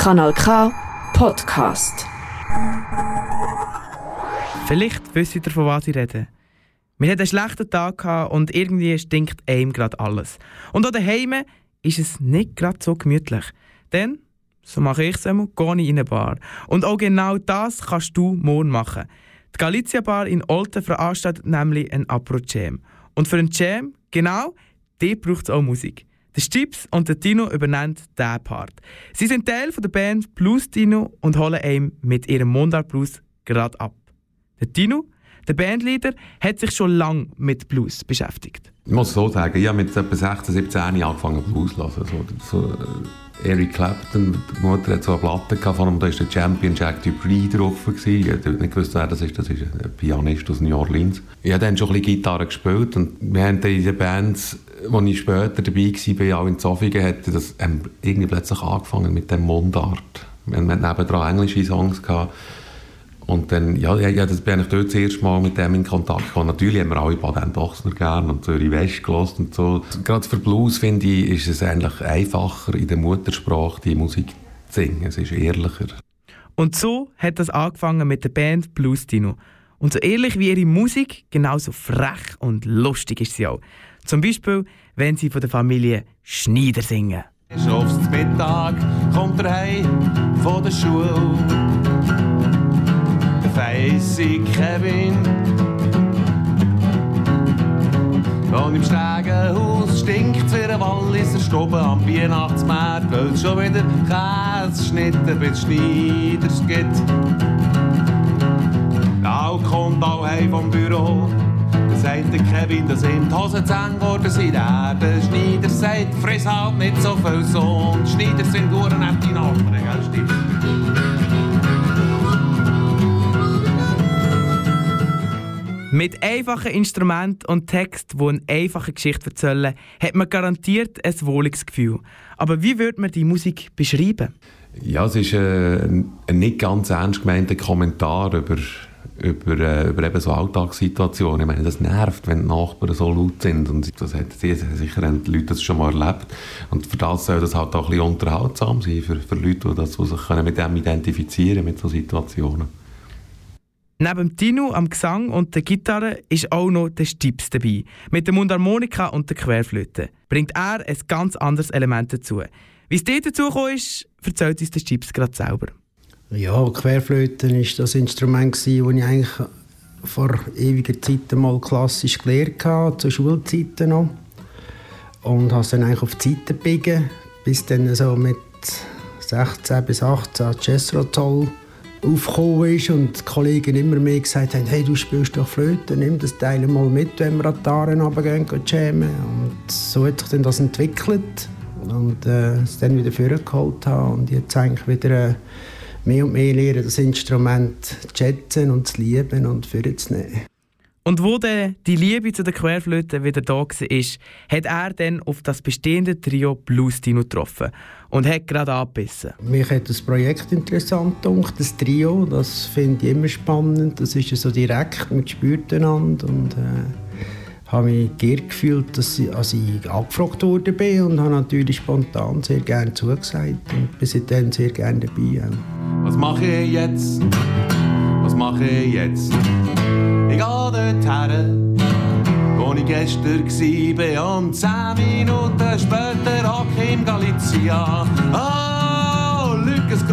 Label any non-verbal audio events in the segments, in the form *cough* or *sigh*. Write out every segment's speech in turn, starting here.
Kanal K Podcast. Vielleicht wisst ihr, von was ich rede. Wir hatten einen schlechten Tag und irgendwie stinkt einem gerade alles. Und auch daheim ist es nicht gerade so gemütlich. Denn, so mache ich es einmal, gehe ich in eine Bar. Und auch genau das kannst du morgen machen. Die Galizia Bar in Olten veranstaltet nämlich ein Apro-Jam. Und für einen Jam, genau, dort braucht es auch Musik. Der Stips und der Tino übernehmen diesen Part. Sie sind Teil der Band Blues Tino und holen ihm mit ihrem Mundart Blues gerade ab. Der Tino, der Bandleader, hat sich schon lange mit Blues beschäftigt. Ich muss so sagen, ich habe mit etwa 16, 17 angefangen Blues zu hören. So, so, äh, Eric Clapton, die Mutter hat so eine Platte gehabt, von ihm, da war der Champion Jack Dupree drauf. Gewesen. Ich habe nicht gewusst, wer das ist. Das ist ein Pianist aus New Orleans. Ich habe dann schon ein bisschen Gitarre gespielt und wir haben in den Bands, als ich später dabei war, auch in Zofingen, hat das irgendwie plötzlich angefangen mit dem Mundart. Wir hatten nebendran englische Songs gehabt. Und dann, ja, ja, das bin ich dort das erste Mal mit dem in Kontakt gekommen. Natürlich haben wir alle Baden Dochsner gern und Zürich West gelost und so. Gerade für Blues, finde ich, ist es eigentlich einfacher, in der Muttersprache die Musik zu singen. Es ist ehrlicher. Und so hat das angefangen mit der Band Blues Dino. Und so ehrlich wie ihre Musik, genauso frech und lustig ist sie auch. Zum Beispiel, wenn sie von der Familie Schneider singen. Aufs Mittag kommt er heim von der Schule feissig Kevin. Und im Stegenhaus stinkt wie ein Walliser Stube am Weihnachtsmarkt, weil schon wieder Käseschnitte bei Schneiders gibt. Ihm die Hosen zu eng geworden sind. Der Schneider sagt, friss halt nicht so viel so. Und Schneider sind nur nette Nachbarn, gell, stimmt? Mit einfachen Instrumenten und Text, die eine einfache Geschichte erzählen, hat man garantiert ein wohliges Gefühl. Aber wie würde man die Musik beschreiben? Ja, es ist äh, ein nicht ganz ernst gemeinter Kommentar über, über, äh, über eben so Alltagssituationen. Ich meine, das nervt, wenn die Nachbarn so laut sind. Und das hat sicher haben die Leute das schon mal erlebt. Und für das soll das halt auch ein bisschen unterhaltsam sein, für, für Leute, die, das, die sich mit dem identifizieren können, mit so Situationen. Neben Tino am Gesang und der Gitarre ist auch noch der Stips dabei. Mit der Mundharmonika und der Querflöte bringt er ein ganz anderes Element dazu. Wie es dort dazu gekommen ist, erzählt uns der Stips gerade selber. Ja, Querflöte war das Instrument, das ich eigentlich vor ewiger Zeit mal klassisch gelernt habe, zu Schulzeiten noch. Und habe es dann eigentlich auf die Seite gebiegen, bis dann so mit 16 bis 18 Jethro Tull aufgekommen ist und die Kollegen immer mehr gesagt haben, hey, du spielst doch Flöte, nimm das Teil mal mit, wenn wir an die Aaren runtergehen und jammen. Und so hat sich dann das entwickelt und äh, es dann wieder vorgeholt habe und jetzt eigentlich wieder äh, mehr und mehr lernen, das Instrument zu schätzen und zu lieben und vorzunehmen. Und wo dann die Liebe zu der Querflöte wieder da war, hat er dann auf das bestehende Trio Blues Dino getroffen und hat gerade angebissen. Mich hat das Projekt interessant gedacht, das Trio, das finde ich immer spannend. Das ist so direkt, man spürt einander und äh, habe mich geehrt gefühlt, dass ich, also ich angefragt bin und habe natürlich spontan sehr gerne zugesagt und bin seitdem sehr gerne dabei. Was mache ich jetzt? Was mache ich jetzt? Ich gehe dort her, wo ich gestern war und zehn Minuten später hocke ich in Galizia. Oh, Lüg, ein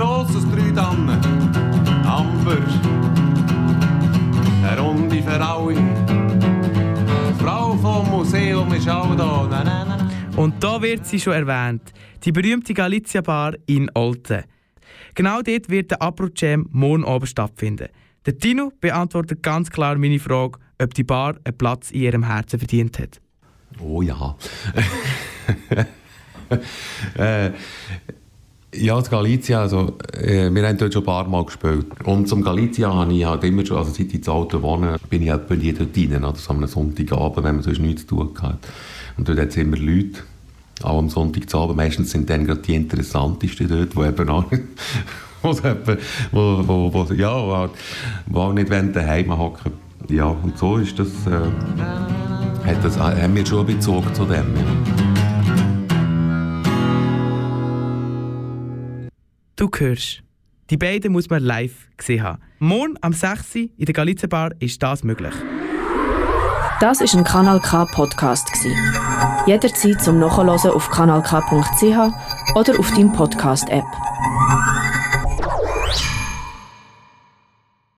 vom Museum ist auch da. Na, na, na. Und da wird sie schon erwähnt, die berühmte Galizia Bar in Olten. Genau dort wird der Apro Jam morgen Abend stattfinden. Der Tino beantwortet ganz klar meine Frage, ob die Bar einen Platz in ihrem Herzen verdient hat. Oh ja. *laughs* äh, ja, das Galizia, also, äh, wir haben dort schon ein paar Mal gespielt. Und zum Galizia habe ich halt immer schon, also seit ich in Auto wohne, bin ich etwa nie dort rein, oder so am Sonntagabend, wenn man sonst nichts zu tun hat. Und dort hat es immer Leute, auch am Sonntagabend. Meistens sind dann gerade die interessantesten dort, die eben auch *laughs* wo, wo, wo, ja, wo, halt, wo auch nicht daheim hocken Ja, und so ist das, äh, hat das, haben wir schon Bezug zu dem. Ja. Du hörst. Die beiden muss man live gesehen haben. Morgen am 6. Uhr in der Galizia Bar ist das möglich. Das ist ein Kanal K Podcast Jederzeit zum Nachhören auf kanalk.ch oder auf deinem Podcast App.